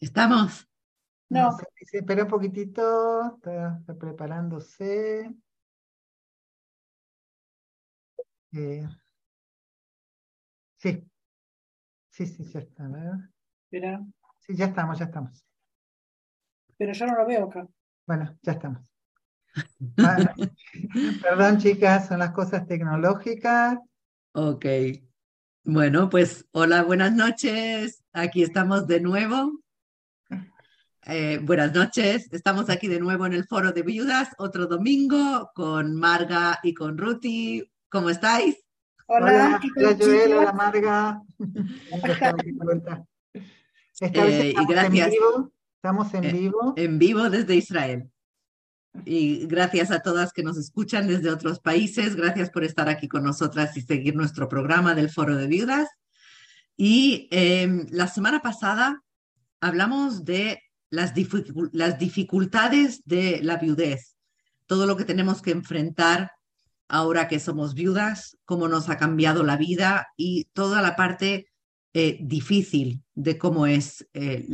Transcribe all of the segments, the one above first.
¿Estamos? No. espera un poquitito, está, preparándose. Eh, sí, sí, sí, ya está. Espera. Sí, ya estamos, ya estamos. Pero yo no lo veo acá. Bueno, ya estamos. Perdón, chicas, son las cosas tecnológicas. Ok. Bueno, pues hola, buenas noches. Aquí estamos de nuevo. Eh, buenas noches. Estamos aquí de nuevo en el Foro de Viudas, otro domingo con Marga y con Ruti. ¿Cómo estáis? Hola, hola, Joel, hola Marga. Eh, y gracias. En vivo. Estamos en eh, vivo. En vivo desde Israel. Y gracias a todas que nos escuchan desde otros países. Gracias por estar aquí con nosotras y seguir nuestro programa del Foro de Viudas. Y em, la semana pasada hablamos de las, dificultades de la viudez, todo lo que tenemos que enfrentar ahora que somos viudas, cómo nos ha cambiado la vida y toda la parte eh, difícil de cómo es eh,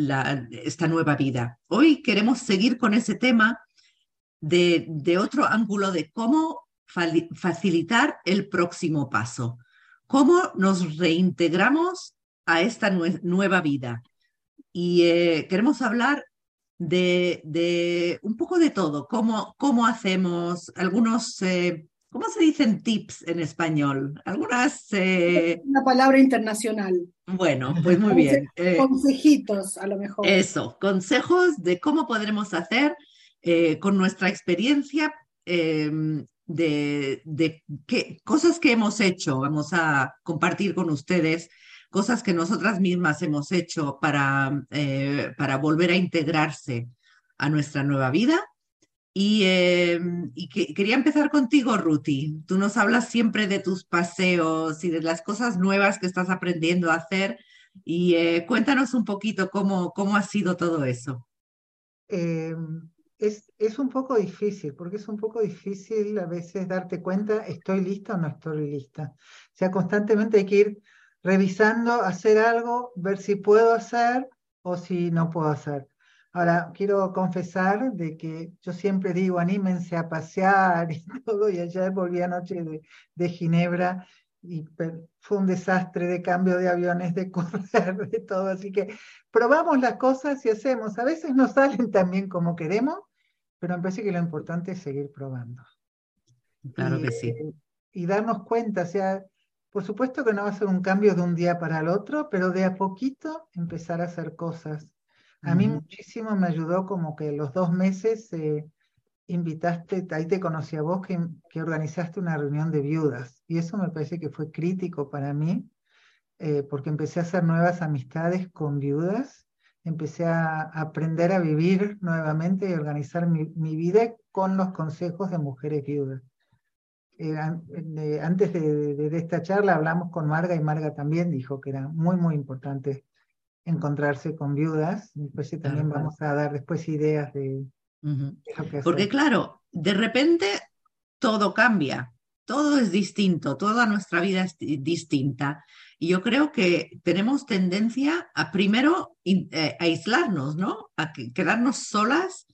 esta nueva vida. Hoy queremos seguir con ese tema de, otro ángulo de cómo facilitar el próximo paso, cómo nos reintegramos a esta nueva vida. Y eh, queremos hablar de, un poco de todo, cómo, cómo hacemos algunos, eh, ¿cómo se dicen tips en español? Algunas... Eh, Una palabra internacional. Bueno, pues muy bien. Consejitos, a lo mejor. Eso, consejos de cómo podremos hacer eh, con nuestra experiencia em, de, qué, cosas que hemos hecho, vamos a compartir con ustedes cosas que nosotras mismas hemos hecho para, eh, para volver a integrarse a nuestra nueva vida. Y, em, quería empezar contigo, Ruti. Tú nos hablas siempre de tus paseos y de las cosas nuevas que estás aprendiendo a hacer. Y eh, cuéntanos un poquito cómo, cómo ha sido todo eso. Em, es, un poco difícil, porque es un poco difícil a veces darte cuenta, estoy lista o no estoy lista. O sea, constantemente hay que ir revisando, hacer algo, ver si puedo hacer o si no puedo hacer. Ahora, quiero confesar de que yo siempre digo, anímense a pasear y todo, y ayer volví anoche de, de Ginebra y fue un desastre de cambio de aviones, de correr, de todo. Así que probamos las cosas y hacemos. A veces no salen tan bien como queremos, pero me parece que lo importante es seguir probando. Claro que sí. Y darnos cuenta, o sea, por supuesto que no va a ser un cambio de un día para el otro, pero de a poquito empezar a hacer cosas. A mí muchísimo me ayudó como que los dos meses eh, invitaste, ahí te conocí a vos, que, que, organizaste una reunión de viudas. Y eso me parece que fue crítico para mí, eh, porque empecé a hacer nuevas amistades con viudas empecé a aprender a vivir nuevamente y organizar mi, vida con los consejos de mujeres viudas. Eh, antes de, esta charla hablamos con Marga y Marga también dijo que era muy, muy importante encontrarse con viudas. Después también vamos a dar después ideas de, Porque claro, de repente todo cambia, todo es distinto, toda nuestra vida es distinta. Y yo creo que tenemos tendencia a primero eh, aislarnos, ¿no? A quedarnos solas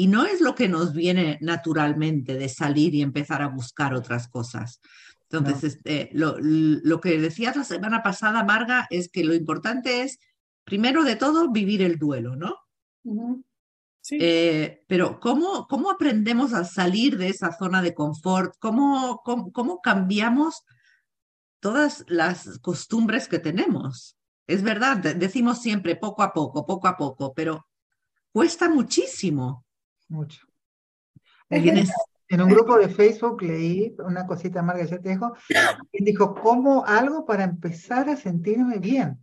y no es lo que nos viene naturalmente de salir y empezar a buscar otras cosas. Entonces, este, lo, que decías la semana pasada, Marga, es que lo importante es, primero de todo, vivir el duelo, ¿no? sí. Eh, pero ¿cómo, ¿cómo aprendemos a salir de esa zona de confort? ¿Cómo, cómo, cómo cambiamos todas las costumbres que tenemos. Es verdad, decimos siempre poco a poco, poco a poco, pero cuesta muchísimo. Mucho. En un grupo de Facebook leí una cosita, Marga, yo te dejo, y dijo, ¿cómo algo para empezar a sentirme bien?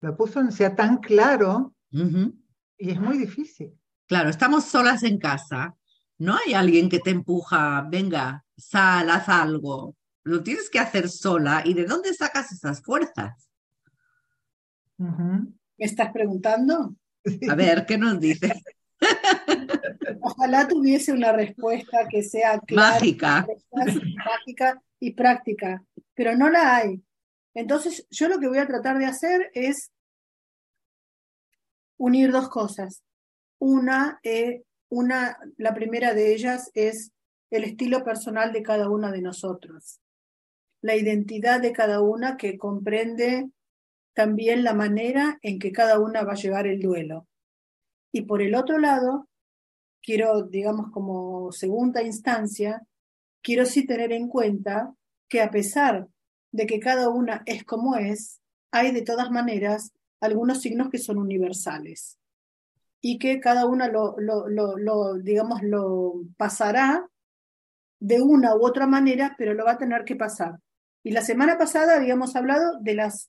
Lo puso en sea tan claro y es muy difícil. Claro, estamos solas en casa, no hay alguien que te empuja, venga, sal, haz algo lo tienes que hacer sola y de dónde sacas esas fuerzas. ¿Me estás preguntando? A ver, ¿qué nos dices? Ojalá tuviese una respuesta que sea clara, mágica. mágica y práctica, pero no la hay. Entonces, yo lo que voy a tratar de hacer es unir dos cosas. Una, eh, una, la primera de ellas es el estilo personal de cada una de nosotros, la identidad de cada una que comprende también la manera en que cada una va a llevar el duelo. Y por el otro lado, quiero, digamos, como segunda instancia, quiero sí tener en cuenta que a pesar de que cada una es como es, hay de todas maneras algunos signos que son universales y que cada una lo, digamos, lo pasará de una u otra manera, pero lo va a tener que pasar. Y la semana pasada habíamos hablado de las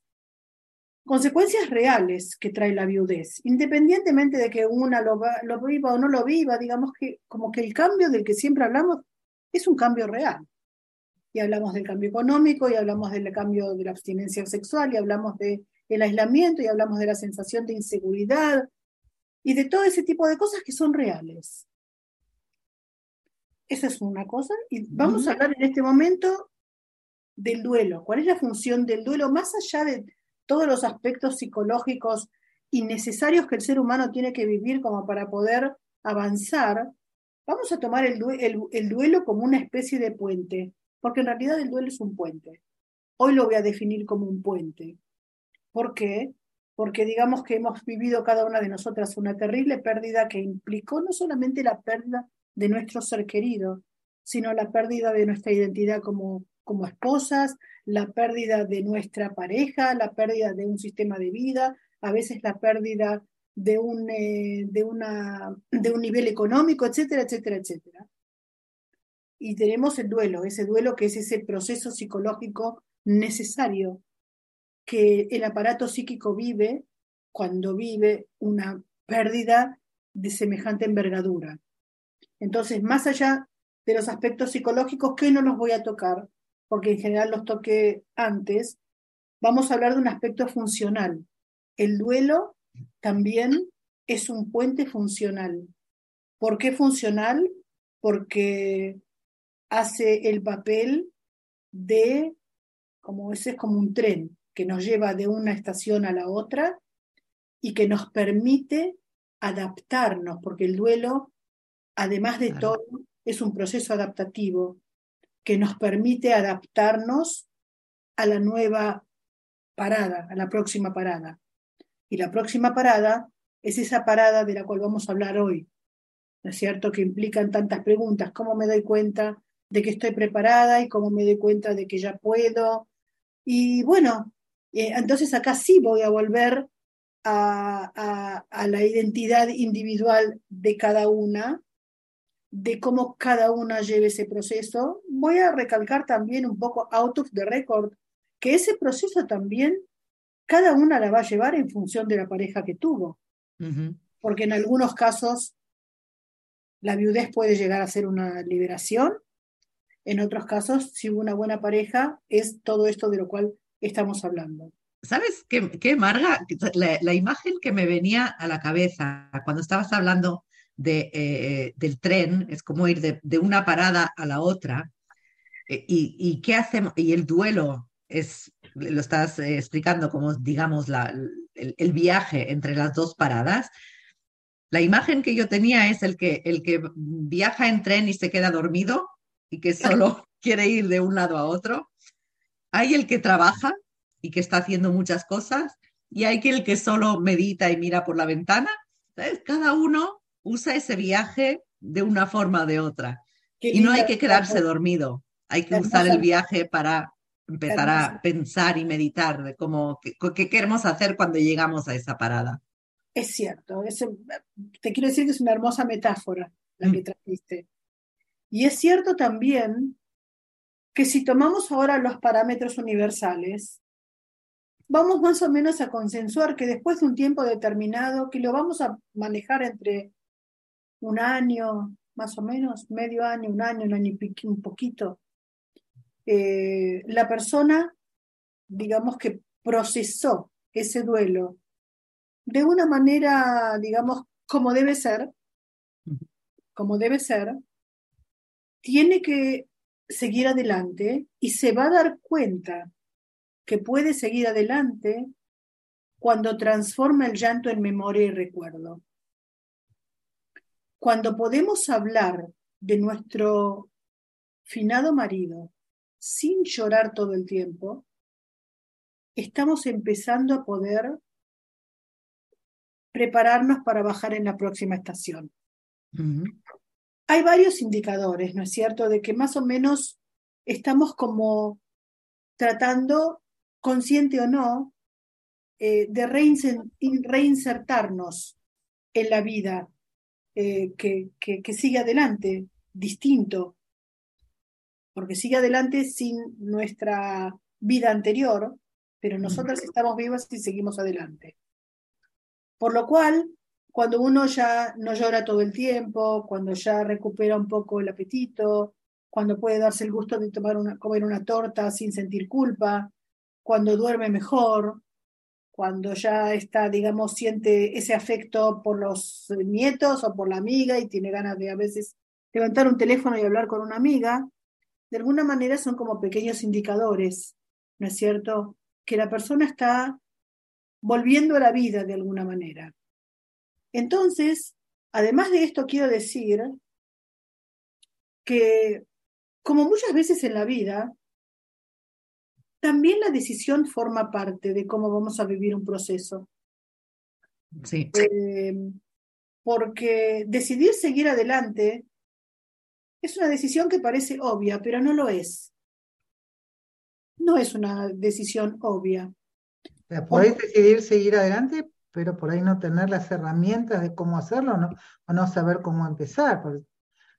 consecuencias reales que trae la viudez, independientemente de que una lo, lo viva o no lo viva, digamos que como que el cambio del que siempre hablamos es un cambio real. Y hablamos del cambio económico, y hablamos del cambio de la abstinencia sexual, y hablamos del aislamiento, y hablamos de la sensación de inseguridad, y de todo ese tipo de cosas que son reales. Esa es una cosa. Y vamos a hablar en este momento del duelo. ¿Cuál es la función del duelo más allá de todos los aspectos psicológicos innecesarios que el ser humano tiene que vivir como para poder avanzar? Vamos a tomar el, el duelo como una especie de puente, porque en realidad el duelo es un puente. Hoy lo voy a definir como un puente. ¿Por qué? Porque digamos que hemos vivido cada una de nosotras una terrible pérdida que implicó no solamente la pérdida de nuestro ser querido, sino la pérdida de nuestra identidad como, como esposas, la pérdida de nuestra pareja, la pérdida de un sistema de vida, a veces la pérdida de un, eh, de una, de un nivel económico, etcétera, etcétera, etcétera. Y tenemos el duelo, ese duelo que es ese proceso psicológico necesario que el aparato psíquico vive cuando vive una pérdida de semejante envergadura. Entonces, más allá de los aspectos psicológicos que no los voy a tocar, porque en general los toqué antes, vamos a hablar de un aspecto funcional. El duelo también es un puente funcional. ¿Por qué funcional? Porque hace el papel de, como ese es como un tren que nos lleva de una estación a la otra y que nos permite adaptarnos, porque el duelo además de todo, es un proceso adaptativo que nos permite adaptarnos a la nueva parada, a la próxima parada. Y la próxima parada es esa parada de la cual vamos a hablar hoy, ¿no es cierto? Que implican tantas preguntas. ¿Cómo me doy cuenta de que estoy preparada y cómo me doy cuenta de que ya puedo? Y bueno, eh, entonces acá sí voy a volver a, a la identidad individual de cada una de cómo cada una lleve ese proceso, voy a recalcar también un poco out of the record, que ese proceso también cada una la va a llevar en función de la pareja que tuvo. Porque en algunos casos la viudez puede llegar a ser una liberación, en otros casos, si hubo una buena pareja, es todo esto de lo cual estamos hablando. ¿Sabes qué, qué Marga? La, la, imagen que me venía a la cabeza cuando estabas hablando de, eh, del tren, es como ir de, una parada a la otra. Eh, y, qué hacemos? Y el duelo es, lo estás eh, explicando como, digamos, la, el, viaje entre las dos paradas. La imagen que yo tenía es el que, el que viaja en tren y se queda dormido y que solo quiere ir de un lado a otro. Hay el que trabaja y que está haciendo muchas cosas y hay el que solo medita y mira por la ventana. Cada uno usa ese viaje de una forma o de otra. y no hay que quedarse dormido, hay que usar el viaje para empezar a pensar y meditar de cómo, qué, queremos hacer cuando llegamos a esa parada. Es cierto, te quiero decir que es una hermosa metáfora la que mm. trajiste. Y es cierto también que si tomamos ahora los parámetros universales, vamos más o menos a consensuar que después de un tiempo determinado, que lo vamos a manejar entre un año, más o menos, medio año, un año, un año y un poquito, eh, la persona, digamos que procesó ese duelo de una manera, digamos, como debe ser, como debe ser, tiene que seguir adelante y se va a dar cuenta que puede seguir adelante cuando transforma el llanto en memoria y recuerdo. Cuando podemos hablar de nuestro finado marido sin llorar todo el tiempo, estamos empezando a poder prepararnos para bajar en la próxima estación. Hay varios indicadores, ¿no es cierto?, de que más o menos estamos como tratando, consciente o no, eh, de reinsertarnos en la vida eh, que, que, sigue adelante, distinto, porque sigue adelante sin nuestra vida anterior, pero nosotras estamos vivas y seguimos adelante. Por lo cual, cuando uno ya no llora todo el tiempo, cuando ya recupera un poco el apetito, cuando puede darse el gusto de tomar una, comer una torta sin sentir culpa, cuando duerme mejor, cuando ya está, digamos, siente ese afecto por los nietos o por la amiga y tiene ganas de a veces levantar un teléfono y hablar con una amiga, de alguna manera son como pequeños indicadores, ¿no es cierto? Que la persona está volviendo a la vida de alguna manera. Entonces, además de esto, quiero decir que, como muchas veces en la vida, también la decisión forma parte de cómo vamos a vivir un proceso. Sí. Eh, porque decidir seguir adelante es una decisión que parece obvia, pero no lo es. No es una decisión obvia. Podéis decidir seguir adelante, pero por ahí no tener las herramientas de cómo hacerlo ¿no? o no saber cómo empezar.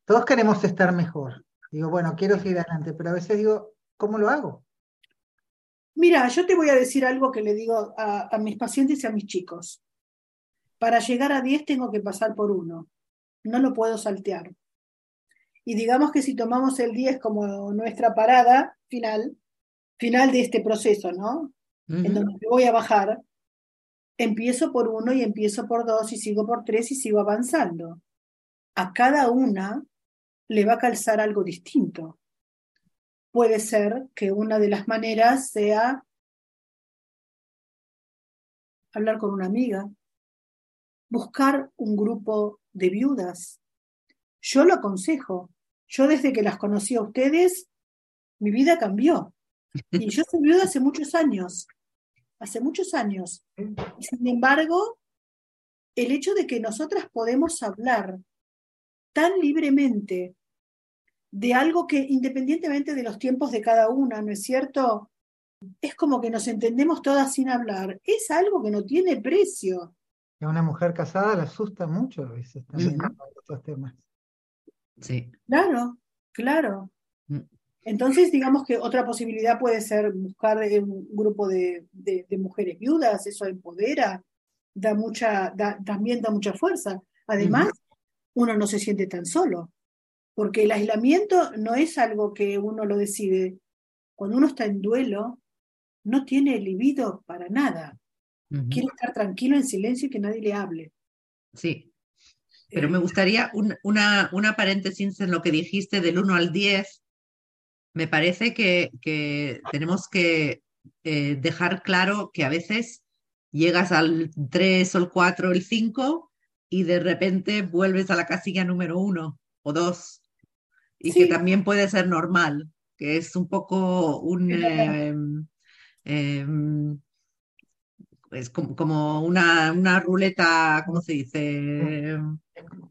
Todos queremos estar mejor. Digo, bueno, quiero seguir adelante, pero a veces digo, ¿cómo lo hago? Mira, yo te voy a decir algo que le digo a, mis pacientes y a mis chicos. Para llegar a 10 tengo que pasar por uno. No lo puedo saltear. Y digamos que si tomamos el 10 como nuestra parada final, final de este proceso, ¿no? En donde voy a bajar, empiezo por uno y empiezo por dos y sigo por tres y sigo avanzando. A cada una le va a calzar algo distinto puede ser que una de las maneras sea hablar con una amiga, buscar un grupo de viudas. Yo lo aconsejo. Yo desde que las conocí a ustedes, mi vida cambió. Y yo soy viuda hace muchos años, hace muchos años. sin embargo, el hecho de que nosotras podemos hablar tan libremente de algo que independientemente de los tiempos de cada una, ¿no es cierto? Es como que nos entendemos todas sin hablar. Es algo que no tiene precio. A una mujer casada le asusta mucho a veces también estos temas. Sí. Claro, claro. Mm. Entonces, digamos que otra posibilidad puede ser buscar un grupo de, mujeres viudas, eso empodera, da mucha, también da mucha fuerza. Además, uno no se siente tan solo. Porque el aislamiento no es algo que uno lo decide. Cuando uno está en duelo, no tiene libido para nada. Quiere estar tranquilo en silencio y que nadie le hable. Sí. Pero me eh, gustaría una, una paréntesis en lo que dijiste del 1 al 10. Me parece que, que tenemos que eh, dejar claro que a veces llegas al 3 o el 4 o el 5 y de repente vuelves a la casilla número 1 o 2 y que también puede ser normal, que es un poco un... Em, em, es como, una, una, ruleta, ¿cómo se dice?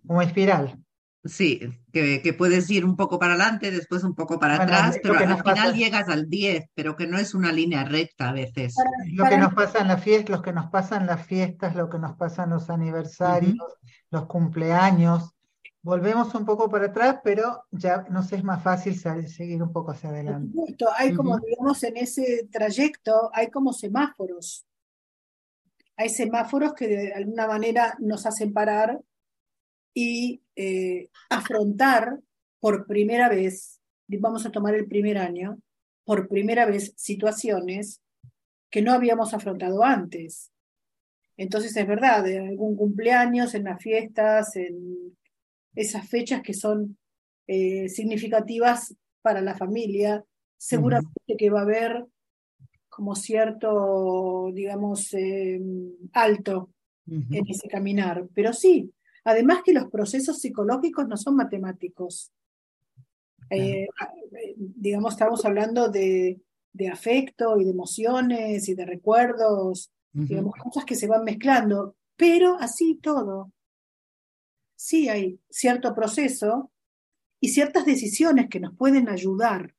Como espiral. Sí, que, puedes ir un poco para adelante, después un poco para atrás, pero al final llegas al 10, pero que no es una línea recta a veces. Lo que nos pasa en la fiesta, los que nos pasan las fiestas, lo que nos pasan los aniversarios, los cumpleaños, volvemos un poco para atrás, pero ya nos es más fácil seguir un poco hacia adelante. Hay como, digamos, en ese trayecto, hay como semáforos. Hay semáforos que de alguna manera nos hacen parar y eh, afrontar por primera vez, vamos a tomar el primer año, por primera vez situaciones que no habíamos afrontado antes. Entonces es verdad, en algún cumpleaños, en las fiestas, en esas fechas que son eh, significativas para la familia. Seguramente que va a haber como cierto, digamos, eh, alto en ese caminar. Pero sí, además que los procesos psicológicos no son matemáticos. Eh, digamos, estamos hablando de, de, afecto y de emociones y de recuerdos, digamos, cosas que se van mezclando, pero así todo. Sí hay cierto proceso y ciertas decisiones que nos pueden ayudar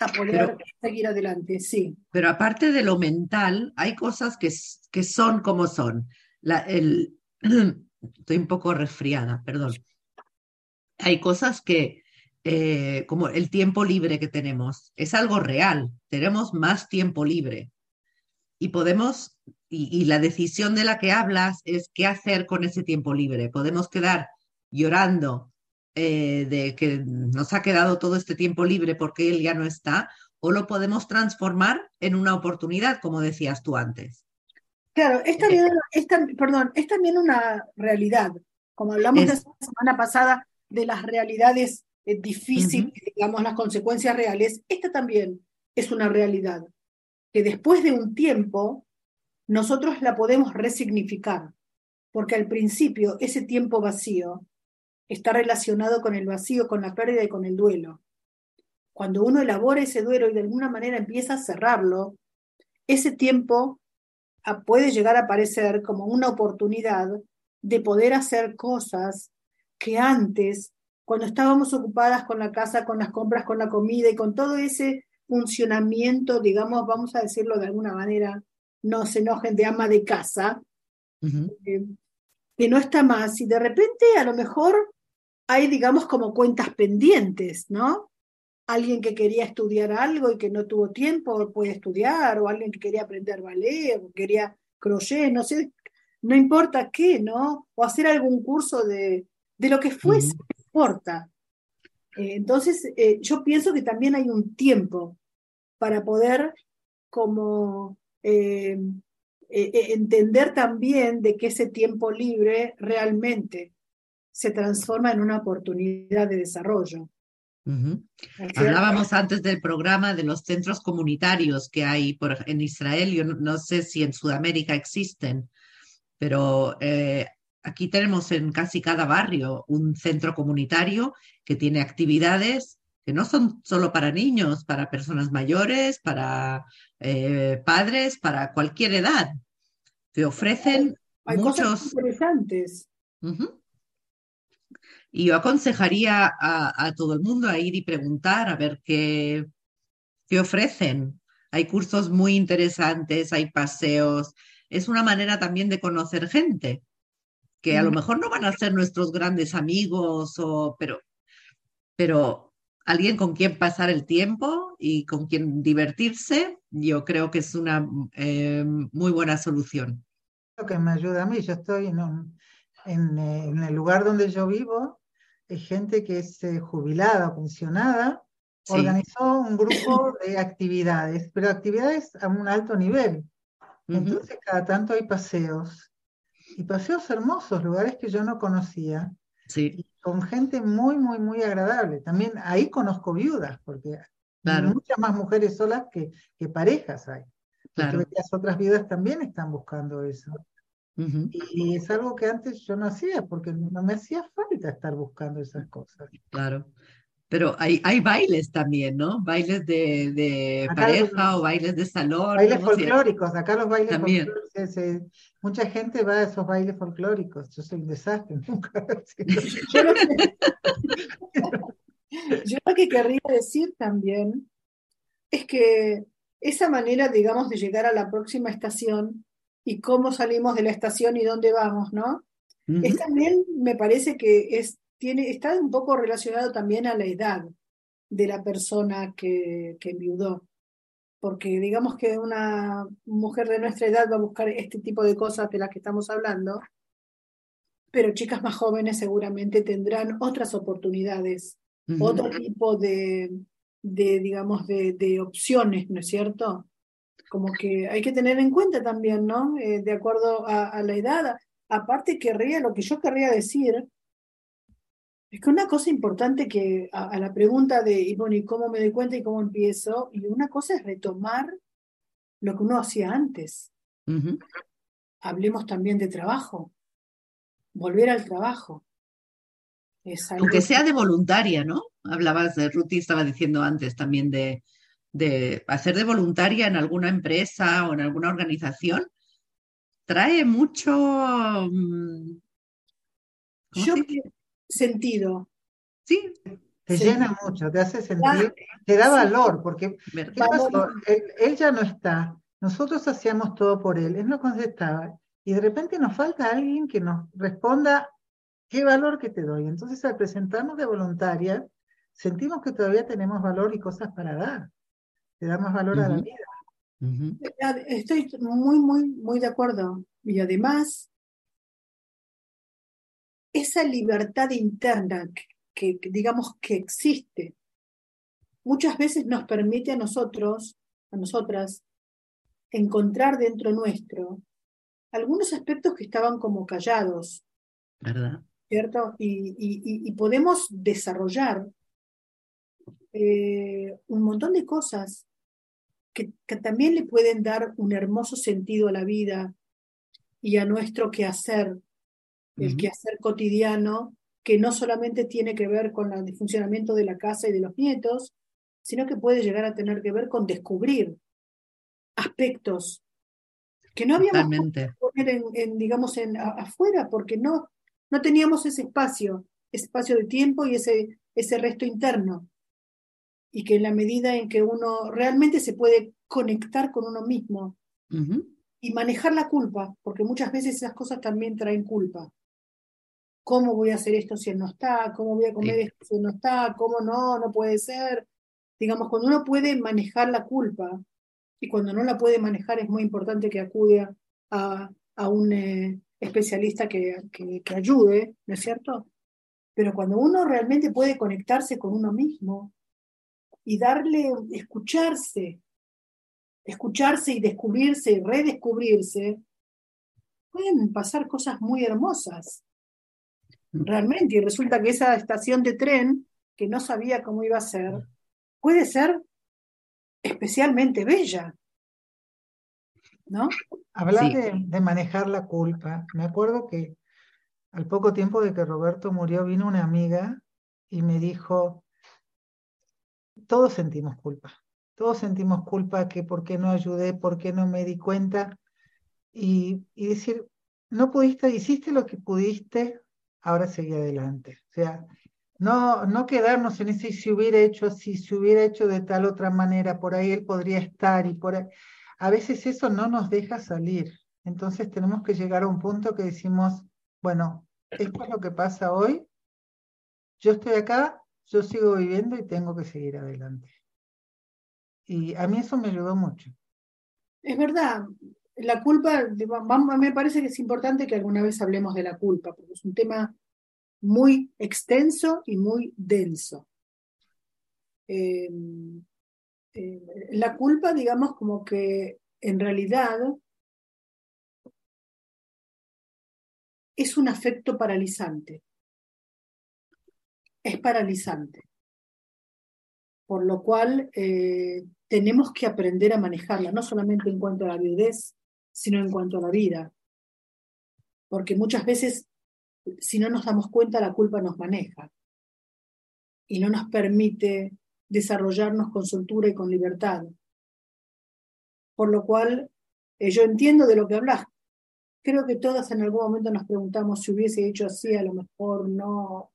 a poder seguir adelante, sí. Pero aparte de lo mental, hay cosas que, que son como son. La, el, estoy un poco resfriada, perdón. Hay cosas que, eh, como el tiempo libre que tenemos, es algo real. Tenemos más tiempo libre y podemos, y, y la decisión de la que hablas es qué hacer con ese tiempo libre. Podemos quedar llorando eh, de que nos ha quedado todo este tiempo libre porque él ya no está, o lo podemos transformar en una oportunidad, como decías tú antes. Claro, es también, es, perdón, es también una realidad. Como hablamos la semana pasada de las realidades eh, difíciles, digamos, las consecuencias reales, esta también es una realidad. Que después de un tiempo, nosotros la podemos resignificar. Porque al principio, ese tiempo vacío está relacionado con el vacío, con la pérdida y con el duelo. Cuando uno elabora ese duelo y de alguna manera empieza a cerrarlo, ese tiempo puede llegar a aparecer como una oportunidad de poder hacer cosas que antes, cuando estábamos ocupadas con la casa, con las compras, con la comida y con todo ese funcionamiento, digamos, vamos a decirlo de alguna manera, no se enojen de ama de casa, eh, que no está más, y de repente a lo mejor hay, digamos, como cuentas pendientes, ¿no? Alguien que quería estudiar algo y que no tuvo tiempo puede estudiar, o alguien que quería aprender ballet, o quería crochet, no sé, no importa qué, ¿no? O hacer algún curso de, de lo que fuese, no importa. Eh, entonces, eh, yo pienso que también hay un tiempo para poder como eh, entender también de que ese tiempo libre realmente se transforma en una oportunidad de desarrollo. Hablábamos antes del programa de los centros comunitarios que hay por, en Israel, yo no, sé si en Sudamérica existen, pero eh, aquí tenemos en casi cada barrio un centro comunitario que tiene actividades que no son solo para niños, para personas mayores, para eh, padres, para cualquier edad. Te ofrecen hay, muchos... cosas interesantes. Y yo aconsejaría a, todo el mundo a ir y preguntar a ver qué, qué ofrecen. Hay cursos muy interesantes, hay paseos. Es una manera también de conocer gente, que a lo mejor no van a ser nuestros grandes amigos, o, pero, pero alguien con quien pasar el tiempo y con quien divertirse, yo creo que es una eh, muy buena solución. Lo que me ayuda a mí, yo estoy en, en, en el lugar donde yo vivo, gente que es eh, jubilada o pensionada, organizó un grupo de actividades, pero actividades a un alto nivel. Entonces, cada tanto hay paseos, y paseos hermosos, lugares que yo no conocía, sí. con gente muy, muy, muy agradable. También ahí conozco viudas, porque hay muchas más mujeres solas que, que parejas hay. Claro. las otras viudas también están buscando eso. Y es algo que antes yo no hacía, porque no me hacía falta estar buscando esas cosas. Claro. Pero hay, hay bailes también, ¿no? Bailes de, de pareja o bailes de salón. Bailes folclóricos, acá los bailes también. folclóricos. mucha gente va a esos bailes folclóricos. Yo soy un desastre, nunca. yo lo que querría decir también es que esa manera, digamos, de llegar a la próxima estación y cómo salimos de la estación y dónde vamos, ¿no? Es también, me parece que es, tiene, está un poco relacionado también a la edad de la persona que, que enviudó. Porque digamos que una mujer de nuestra edad va a buscar este tipo de cosas de las que estamos hablando, pero chicas más jóvenes seguramente tendrán otras oportunidades, otro tipo de, de digamos, de, de opciones, ¿no es cierto? como que hay que tener en cuenta también, ¿no? Eh, de acuerdo a, la edad. Aparte, querría, lo que yo querría decir es que una cosa importante que a, la pregunta de, y bueno, ¿y cómo me doy cuenta y cómo empiezo? Y una cosa es retomar lo que uno hacía antes. Hablemos también de trabajo, volver al trabajo. Aunque sea de voluntaria, ¿no? Hablabas de Ruti, estaba diciendo antes también de, de hacer de voluntaria en alguna empresa o en alguna organización. Trae mucho mm, Yo, sentido. Sí. Te llena mucho, te hace sentir, te da valor, porque Él, ya no está, nosotros hacíamos todo por él, él no contestaba, y de repente nos falta alguien que nos responda qué valor que te doy. Entonces al presentarnos de voluntaria, sentimos que todavía tenemos valor y cosas para dar, te da más valor a la vida. Estoy muy, muy, muy de acuerdo. Y además, esa libertad interna que, digamos que existe, muchas veces nos permite a nosotros, a nosotras, encontrar dentro nuestro algunos aspectos que estaban como callados. ¿Verdad? ¿Cierto? Y, podemos desarrollar eh, un montón de cosas que, que, también le pueden dar un hermoso sentido a la vida y a nuestro quehacer el quehacer cotidiano, que no solamente tiene que ver con el funcionamiento de la casa y de los nietos, sino que puede llegar a tener que ver con descubrir aspectos que no habíamos podido poner en, digamos, en, afuera, porque no, no teníamos ese espacio, ese espacio de tiempo y ese, ese resto interno. Y que en la medida en que uno realmente se puede conectar con uno mismo y manejar la culpa, porque muchas veces esas cosas también traen culpa. ¿Cómo voy a hacer esto si él no está? ¿Cómo voy a comer esto si él no está? ¿Cómo no? No puede ser. Digamos, cuando uno puede manejar la culpa y cuando no la puede manejar es muy importante que acude a, a un eh, especialista que, que, que ayude, ¿no es cierto? Pero cuando uno realmente puede conectarse con uno mismo y darle, escucharse, escucharse y descubrirse y redescubrirse, pueden pasar cosas muy hermosas realmente, y resulta que esa estación de tren, que no sabía cómo iba a ser, puede ser especialmente bella. ¿No? Hablar de, manejar la culpa. Me acuerdo que al poco tiempo de que Roberto murió, vino una amiga y me dijo, todos sentimos culpa, todos sentimos culpa que por qué no ayudé, por qué no me di cuenta. Y, y decir, no pudiste, hiciste lo que pudiste, ahora seguir adelante. O sea, no, no quedarnos en ese si hubiera hecho así, si hubiera hecho de tal otra manera, por ahí él podría estar y por ahí. A veces eso no nos deja salir. Entonces tenemos que llegar a un punto que decimos, bueno, esto es lo que pasa hoy, yo estoy acá, yo sigo viviendo y tengo que seguir adelante. Y a mí eso me ayudó mucho. Es verdad, la culpa, me parece que es importante que alguna vez hablemos de la culpa, porque es un tema muy extenso y muy denso. Em, eh, la culpa, digamos, como que en realidad es un afecto paralizante. Es paralizante. Por lo cual eh, tenemos que aprender a manejarla, no solamente en cuanto a la viudez, sino en cuanto a la vida. Porque muchas veces, si no nos damos cuenta, la culpa nos maneja y no nos permite desarrollarnos con soltura y con libertad. Por lo cual, eh, yo entiendo de lo que hablas. Creo que todas en algún momento nos preguntamos si hubiese hecho así, a lo mejor no.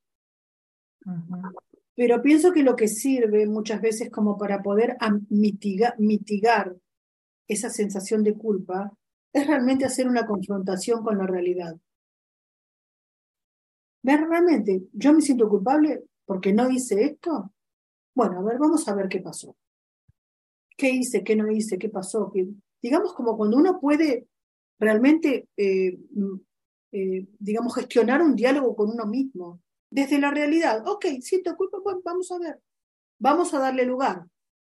Pero pienso que lo que sirve muchas veces como para poder mitigar esa sensación de culpa es realmente hacer una confrontación con la realidad. Ver realmente, yo me siento culpable porque no hice esto. Bueno, a ver, vamos a ver qué pasó. ¿Qué hice? ¿Qué no hice? ¿Qué pasó? digamos como cuando uno puede realmente, eh, mm, eh, digamos, gestionar un diálogo con uno mismo desde la realidad. Ok, siento culpa, bueno, vamos a ver. Vamos a darle lugar.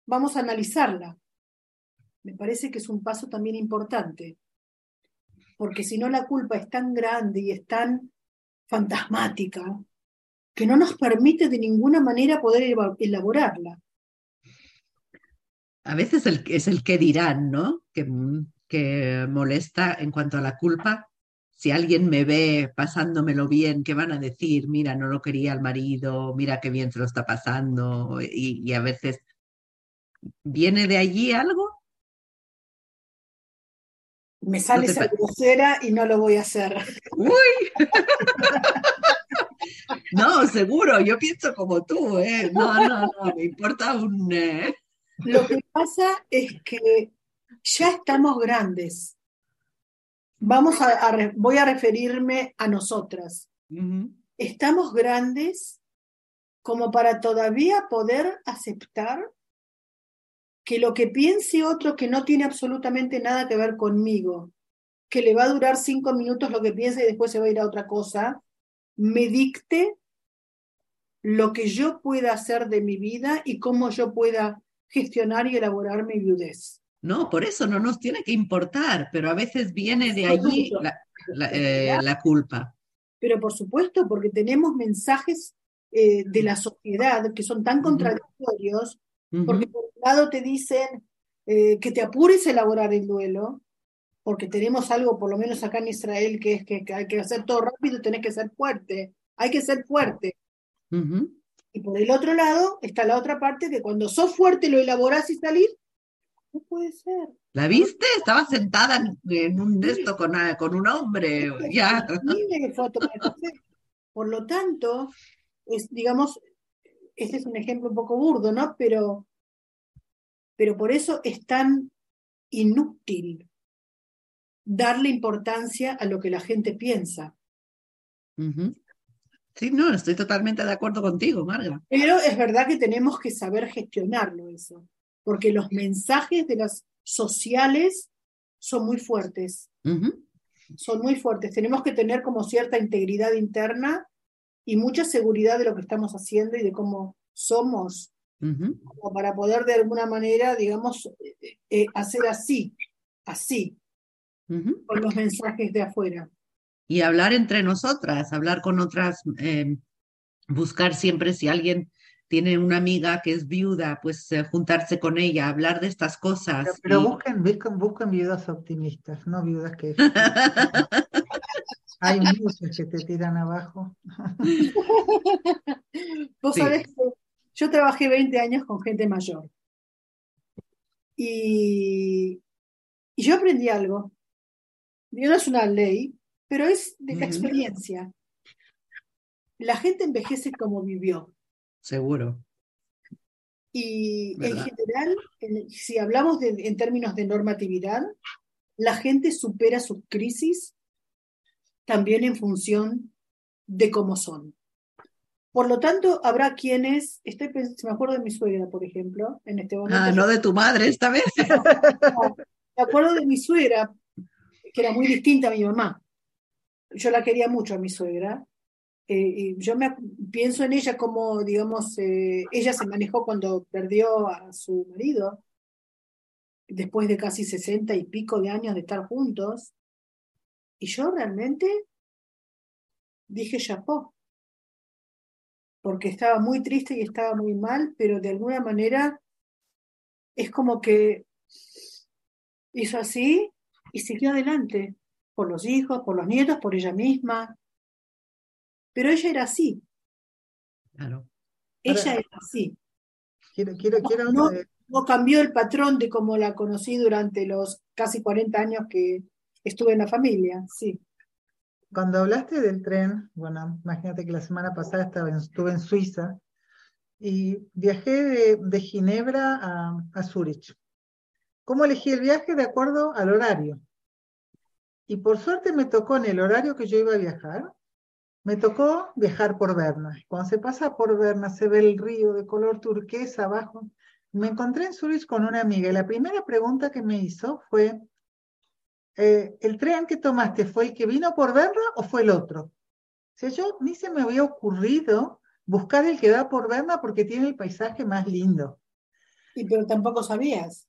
Vamos a analizarla. Me parece que es un paso también importante porque si no la culpa es tan grande y es tan fantasmática que no nos permite de ninguna manera poder elaborarla. A veces es el que dirán, ¿no? Que, que molesta en cuanto a la culpa. Si alguien me ve pasándomelo bien, ¿qué van a decir? Mira, no lo quería el marido, mira qué bien se lo está pasando. Y, y a veces, ¿viene de allí algo? Me sale esa grosera y no lo voy a hacer. ¡Uy! no, seguro, yo pienso como tú, ¿eh? No, no, no, me importa un... Eh. Lo que pasa es que ya estamos grandes. Vamos a, voy a referirme a nosotras. Estamos grandes como para todavía poder aceptar que lo que piense otro que no tiene absolutamente nada que ver conmigo, que le va a durar cinco minutos lo que piense y después se va a ir a otra cosa, me dicte lo que yo pueda hacer de mi vida y cómo yo pueda gestionar y elaborar mi viudez. No, por eso no nos tiene que importar, pero a veces viene de allí eh, la, culpa. Pero por supuesto, porque tenemos mensajes eh, de la sociedad que son tan contradictorios porque por un lado te dicen eh, que te apures a elaborar el duelo, porque tenemos algo, por lo menos acá en Israel, que es que, hay que hacer todo rápido tenés que ser fuerte. Hay que ser fuerte. Y por el otro lado está la otra parte que cuando sos fuerte lo elaborás y salir, no puede ser. ¿La viste? Estaba sentada en, un esto con, con un hombre. Ya. Por lo tanto, es, digamos, este es un ejemplo un poco burdo, ¿no? Pero, pero por eso es tan inútil darle importancia a lo que la gente piensa. Sí, no, estoy totalmente de acuerdo contigo, Marga. Pero es verdad que tenemos que saber gestionarlo eso, porque los mensajes de las sociales son muy fuertes. Son muy fuertes. Tenemos que tener como cierta integridad interna y mucha seguridad de lo que estamos haciendo y de cómo somos, como para poder de alguna manera, digamos, eh, eh, hacer así, así, con los mensajes de afuera. Y hablar entre nosotras, hablar con otras, em, buscar siempre si alguien tiene una amiga que es viuda, pues eh, juntarse con ella, hablar de estas cosas. Pero, busquen, busquen, busquen viudas optimistas, no viudas que... Hay muchos que te tiran abajo. Vos sabés que yo trabajé 20 años con gente mayor. Y, yo aprendí algo. No es una ley, pero es de la experiencia. La gente envejece como vivió. Seguro. Y en general, si hablamos en términos de normatividad, la gente supera sus crisis también en función de cómo son. Por lo tanto, habrá quienes, estoy me acuerdo de mi suegra, por ejemplo, en este momento. Ah, no de tu madre esta vez. me acuerdo de mi suegra, que era muy distinta a mi mamá. Yo la quería mucho a mi suegra. Eh, y yo me pienso en ella como, digamos, eh, ella se manejó cuando perdió a su marido, después de casi sesenta y pico de años de estar juntos. Y yo realmente dije chapó, porque estaba muy triste y estaba muy mal, pero de alguna manera es como que hizo así y siguió adelante, por los hijos, por los nietos, por ella misma. Pero ella era así. Claro. Ella era así. Quiero, quiero, quiero no, no, cambió el patrón de cómo la conocí durante los casi 40 años que, Estuve en la familia, sí. Cuando hablaste del tren, bueno, imagínate que la semana pasada estaba estuve en Suiza y viajé de, Ginebra a, a Zurich. ¿Cómo elegí el viaje? De acuerdo al horario. Y por suerte me tocó en el horario que yo iba a viajar, me tocó viajar por Berna. Cuando se pasa por Berna se ve el río de color turquesa abajo. Me encontré en Zurich con una amiga y la primera pregunta que me hizo fue, eh, ¿el tren que tomaste fue el que vino por verla o fue el otro? O sea, yo ni se me había ocurrido buscar el que va por verla porque tiene el paisaje más lindo. Y pero tampoco sabías.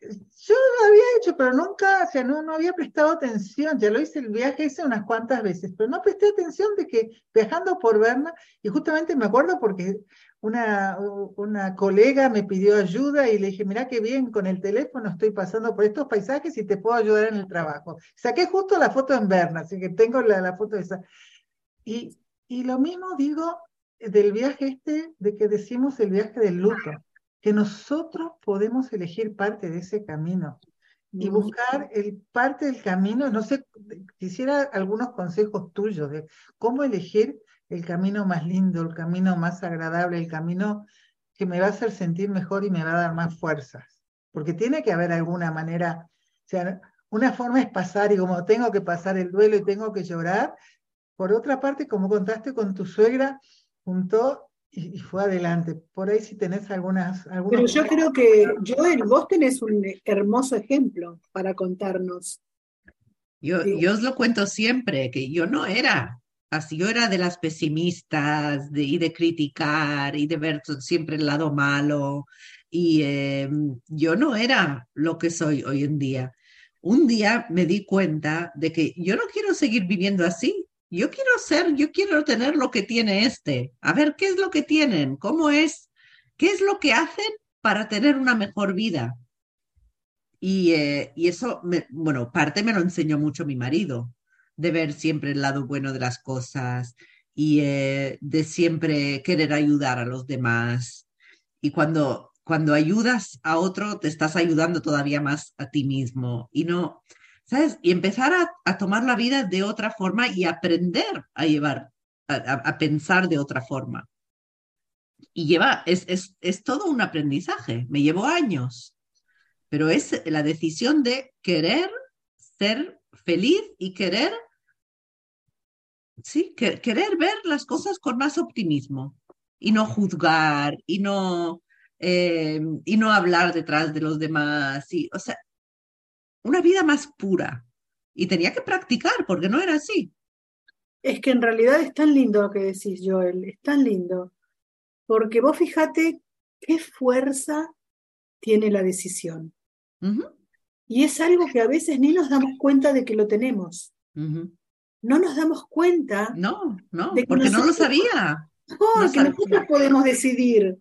Yo lo había hecho, pero nunca, o sea, no, no había prestado atención. Ya lo hice el viaje, hice unas cuantas veces, pero no presté atención de que viajando por Berna, y justamente me acuerdo porque una, una colega me pidió ayuda y le dije, mira qué bien, con el teléfono estoy pasando por estos paisajes y te puedo ayudar en el trabajo. Saqué justo la foto en Berna, así que tengo la, la foto esa. Y, y lo mismo digo del viaje este, de que decimos el viaje del luto, que nosotros podemos elegir parte de ese camino y buscar el parte del camino, no sé, quisiera algunos consejos tuyos de cómo elegir el camino más lindo, el camino más agradable, el camino que me va a hacer sentir mejor y me va a dar más fuerzas. Porque tiene que haber alguna manera, o sea, una forma es pasar y como tengo que pasar el duelo y tengo que llorar. Por otra parte, como contaste con tu suegra, juntó y, fue adelante. Por ahí si tenés algunas... Pero yo creo que, Joel, vos tenés un hermoso ejemplo para contarnos. Yo, yo os lo cuento siempre, que yo no era así, yo era de las pesimistas y de criticar y de ver siempre el lado malo. Y eh, yo no era lo que soy hoy en día. Un día me di cuenta de que yo no quiero seguir viviendo así yo quiero ser, yo quiero tener lo que tiene este. A ver, ¿qué es lo que tienen? ¿Cómo es? ¿Qué es lo que hacen para tener una mejor vida? Y, eh, y eso, bueno, parte me lo enseñó mucho mi marido, de ver siempre el lado bueno de las cosas y eh, de siempre querer ayudar a los demás. Y cuando, cuando ayudas a otro, te estás ayudando todavía más a ti mismo. Y no, ¿sabes? Y empezar a, tomar la vida de otra forma y aprender a llevar, a, pensar de otra forma. Y lleva, es, es, es todo un aprendizaje, me llevó años, pero es la decisión de querer ser feliz y querer, sí, querer ver las cosas con más optimismo y no juzgar y no, eh, y no hablar detrás de los demás. Y, o sea, una vida más pura. Y tenía que practicar porque no era así. Es que en realidad es tan lindo lo que decís, Joel, es tan lindo. Porque vos fíjate qué fuerza tiene la decisión. Y es algo que a veces ni nos damos cuenta de que lo tenemos. No nos damos cuenta. No, no, porque no lo sabía. No, que nosotros podemos decidir.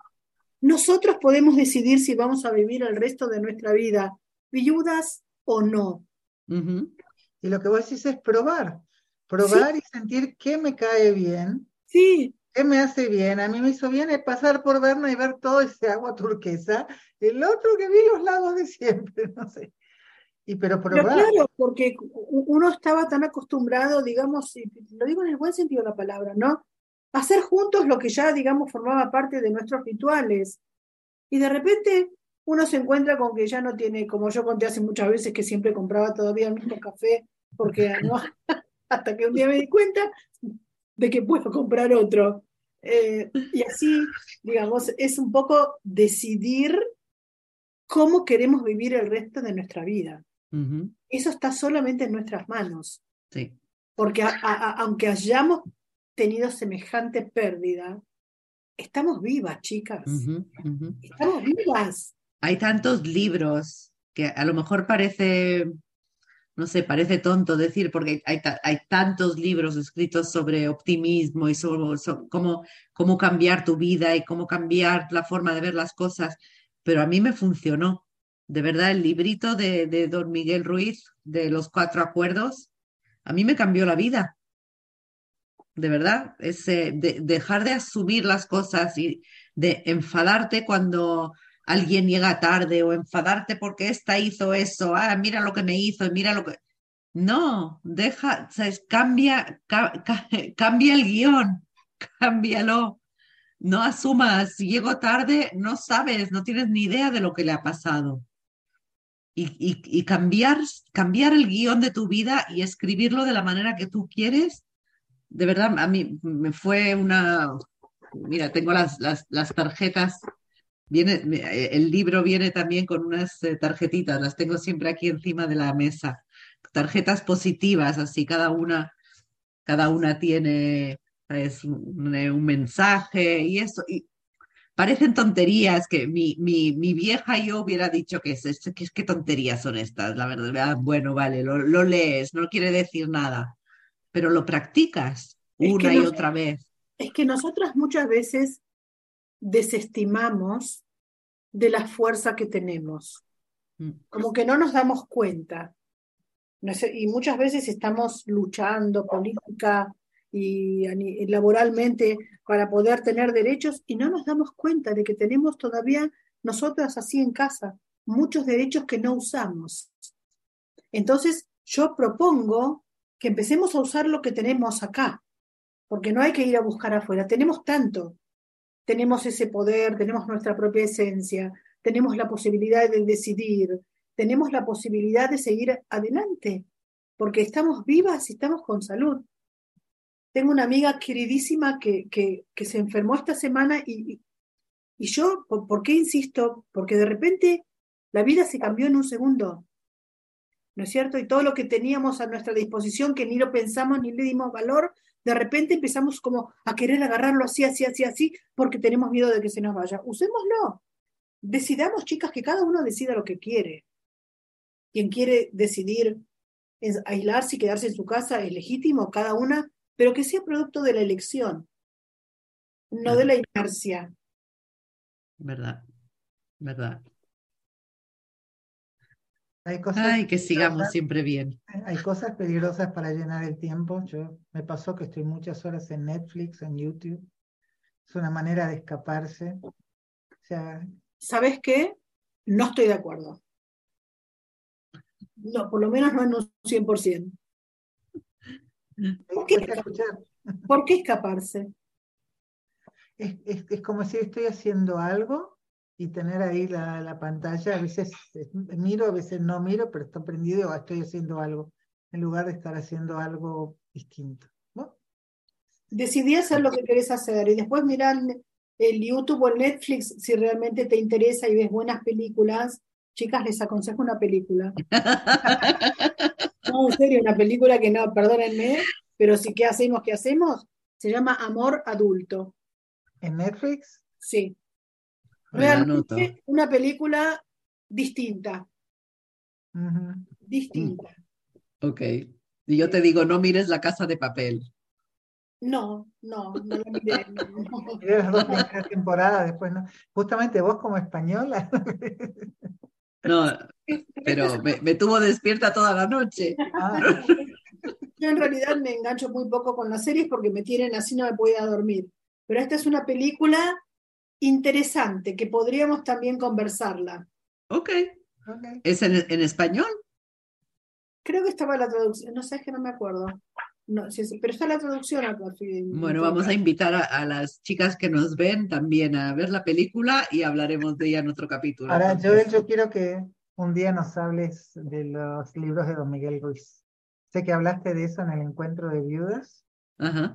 Nosotros podemos decidir si vamos a vivir el resto de nuestra vida viudas o no. Y lo que vos decís es probar, probar y sentir qué me cae bien. Sí. ¿Qué me hace bien? A mí me hizo bien pasar por Berna y ver todo ese agua turquesa. El otro que vi los lagos de siempre, no sé. Y pero probar. claro, porque uno estaba tan acostumbrado, digamos, lo digo en el buen sentido de la palabra, ¿no? hacer juntos lo que ya, digamos, formaba parte de nuestros rituales. Y de repente uno se encuentra con que ya no tiene, como yo conté hace muchas veces, que siempre compraba todavía el mismo café, porque no, hasta que un día me di cuenta de que puedo comprar otro. Eh, y así, digamos, es un poco decidir cómo queremos vivir el resto de nuestra vida. Eso está solamente en nuestras manos. Sí. Porque aunque hayamos tenido semejante pérdida, estamos vivas, chicas. Estamos vivas hay tantos libros que a lo mejor parece, no sé, parece tonto decir, porque hay, hay tantos libros escritos sobre optimismo y sobre, cómo, cómo cambiar tu vida y cómo cambiar la forma de ver las cosas, pero a mí me funcionó. De verdad, el librito de, de don Miguel Ruiz, de los cuatro acuerdos, a mí me cambió la vida. De verdad, es de, dejar de asumir las cosas y de enfadarte cuando alguien llega tarde o enfadarte porque esta hizo eso, ah, mira lo que me hizo, mira lo que... No, deja, ¿sabes? Cambia, cambia el guion, cámbialo. No asumas, si llego tarde, no sabes, no tienes ni idea de lo que le ha pasado. Y, cambiar, cambiar el guion de tu vida y escribirlo de la manera que tú quieres, de verdad, a mí me fue una, mira, tengo las, las, tarjetas Viene, el libro viene también con unas eh, tarjetitas, las tengo siempre aquí encima de la mesa. Tarjetas positivas, así cada una, cada una tiene es un, eh, un, mensaje y eso. Parecen tonterías que mi, mi, mi vieja yo hubiera dicho que es, que, qué tonterías son estas, la verdad. Ah, bueno, vale, lo, lo, lees, no quiere decir nada, pero lo practicas una y otra vez. Es que nosotras muchas veces desestimamos de la fuerza que tenemos. Mm. Como que no nos damos cuenta. Y muchas veces estamos luchando política y laboralmente para poder tener derechos y no nos damos cuenta de que tenemos todavía nosotras así en casa muchos derechos que no usamos. Entonces, yo propongo que empecemos a usar lo que tenemos acá, porque no hay que ir a buscar afuera. Tenemos tanto, tenemos ese poder, tenemos nuestra propia esencia, tenemos la posibilidad de decidir, tenemos la posibilidad de seguir adelante, porque estamos vivas y estamos con salud. Tengo una amiga queridísima que, que, se enfermó esta semana y, y- yo, ¿por, qué insisto? Porque de repente la vida se cambió en un segundo, ¿no es cierto? Y todo lo que teníamos a nuestra disposición, que ni lo pensamos ni le dimos valor, de repente empezamos como a querer agarrarlo así, así, así, así, porque tenemos miedo de que se nos vaya. Usémoslo. Decidamos, chicas, que cada uno decida lo que quiere. Quien quiere decidir aislarse y quedarse en su casa es legítimo, cada una, pero que sea producto de la elección, no de la inercia. ¿Verdad? ¿Verdad? Hay cosas, Ay, que sigamos peligrosas- siempre bien. hay cosas peligrosas para llenar el tiempo. Yo me pasó que estoy muchas horas en Netflix, en YouTube. Es una manera de escaparse. O sea, ¿Sabes qué? No estoy de acuerdo. No, por lo menos no en un 100%. ¿Por qué? cuesta escuchar. ¿Por qué escaparse? Es, es, es como si estoy haciendo algo y tener ahí la, la pantalla. A veces eh, miro, a veces no miro, pero está prendido o estoy haciendo algo, en lugar de estar haciendo algo distinto. ¿no? Decidí hacer lo que querés hacer y después mirar el YouTube o el Netflix si realmente te interesa y ves buenas películas. Chicas, les aconsejo una película. No, en serio, una película que no, perdónenme, pero sí, ¿qué hacemos? ¿Qué hacemos? Se llama Amor Adulto. En Netflix, Sí. Realmente una película distinta, distinta. Ok. Y yo te digo, no mires la casa de papel. No, no, no la miré. no. dos temporadas, después no. Justamente vos como española, No, pero me, me tuvo despierta toda la noche. ah, Yo en realidad me engancho muy poco con las series porque me tienen así no me puedo ir a dormir. Pero esta es una película interesante que podríamos también conversarla. Ok. ok. ¿Es en, en español? Creo que estaba la traducción, no sé, es que no me acuerdo. No, sí, sí, pero está la traducción acá. Bueno, vamos a invitar a, a las chicas que nos ven también a ver la película y hablaremos de ella en otro capítulo. Ahora. Joel, yo quiero que un día nos hables de los libros de Don Miguel Ruiz. Sé que hablaste de eso en el encuentro de viudas. Ajá,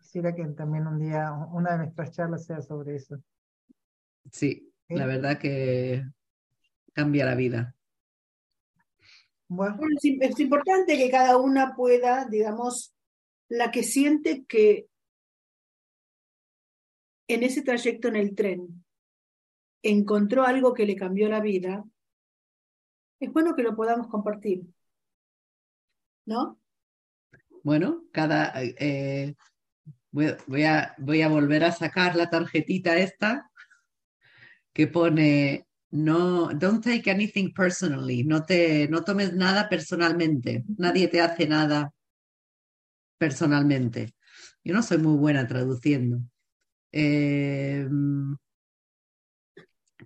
Quisiera que también un día una de nuestras charlas sea sobre eso. sí, ¿Sí? la verdad que cambia la vida. Bueno, Bueno, es, im- es importante que cada una pueda, digamos, la que siente que en ese trayecto en el tren encontró algo que le cambió la vida, es bueno que lo podamos compartir. ¿No? Bueno, cada eh, voy, voy a, voy a volver a sacar la tarjetita esta que pone no, don't take anything personally, no te, no tomes nada personalmente, nadie te hace nada personalmente. Yo no soy muy buena traduciendo. Eh,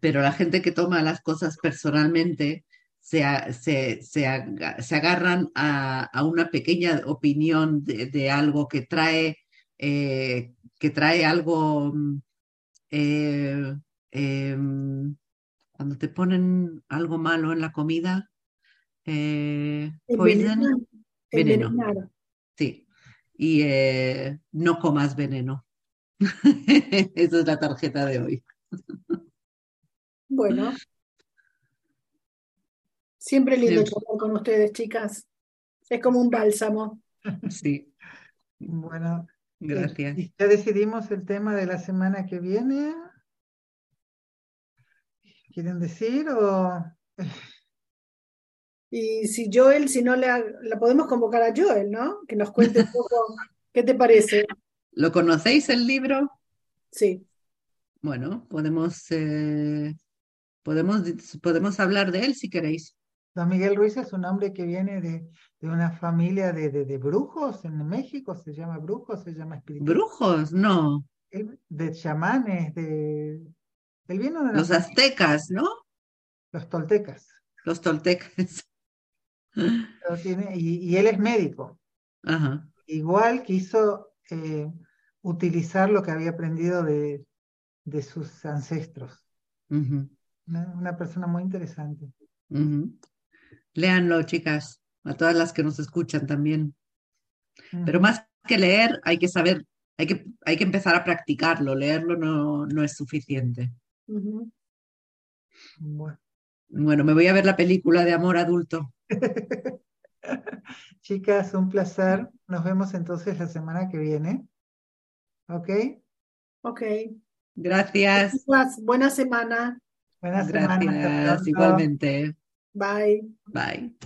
pero la gente que toma las cosas personalmente se, se, se agarran a, a una pequeña opinión de, de algo que trae, eh, que trae algo, mm, eh, em, cuando te ponen algo malo en la comida, eh, poison, veneno. sí, y eh, no comas veneno. Esa es la tarjeta de hoy. Bueno. Siempre lindo Sí. charlar con ustedes, chicas. Es como un bálsamo. Sí, bueno, gracias. ¿y ya decidimos el tema de la semana que viene? ¿Quieren decir o Y si Joel, si no la, la podemos convocar a Joel, ¿no? Que nos cuente un poco, ¿qué te parece? ¿Lo conocéis el libro? Sí. bueno, podemos, eh, podemos, podemos hablar de él si queréis. Don Miguel Ruiz es un hombre que viene de, de una familia de, de, de, brujos en México, se llama brujos, se llama espíritu. ¿Brujos? No. de chamanes, de... De Los aztecas, ¿no? Los toltecas. Los toltecas. Tiene, y, y, él es médico. Ajá. Igual quiso eh, utilizar lo que había aprendido de, de sus ancestros. Uh -huh. una, una, persona muy interesante. Uh -huh. Léanlo, chicas, a todas las que nos escuchan también. Uh -huh. Pero más que leer, hay que saber, hay que, hay que empezar a practicarlo. Leerlo no, no es suficiente. Bueno. bueno, me voy a ver la película de amor adulto. Chicas, un placer. Nos vemos entonces la semana que viene. ¿Ok? Ok. Gracias. Buena semana. Buena Gracias, semana. igualmente. Bye. Bye.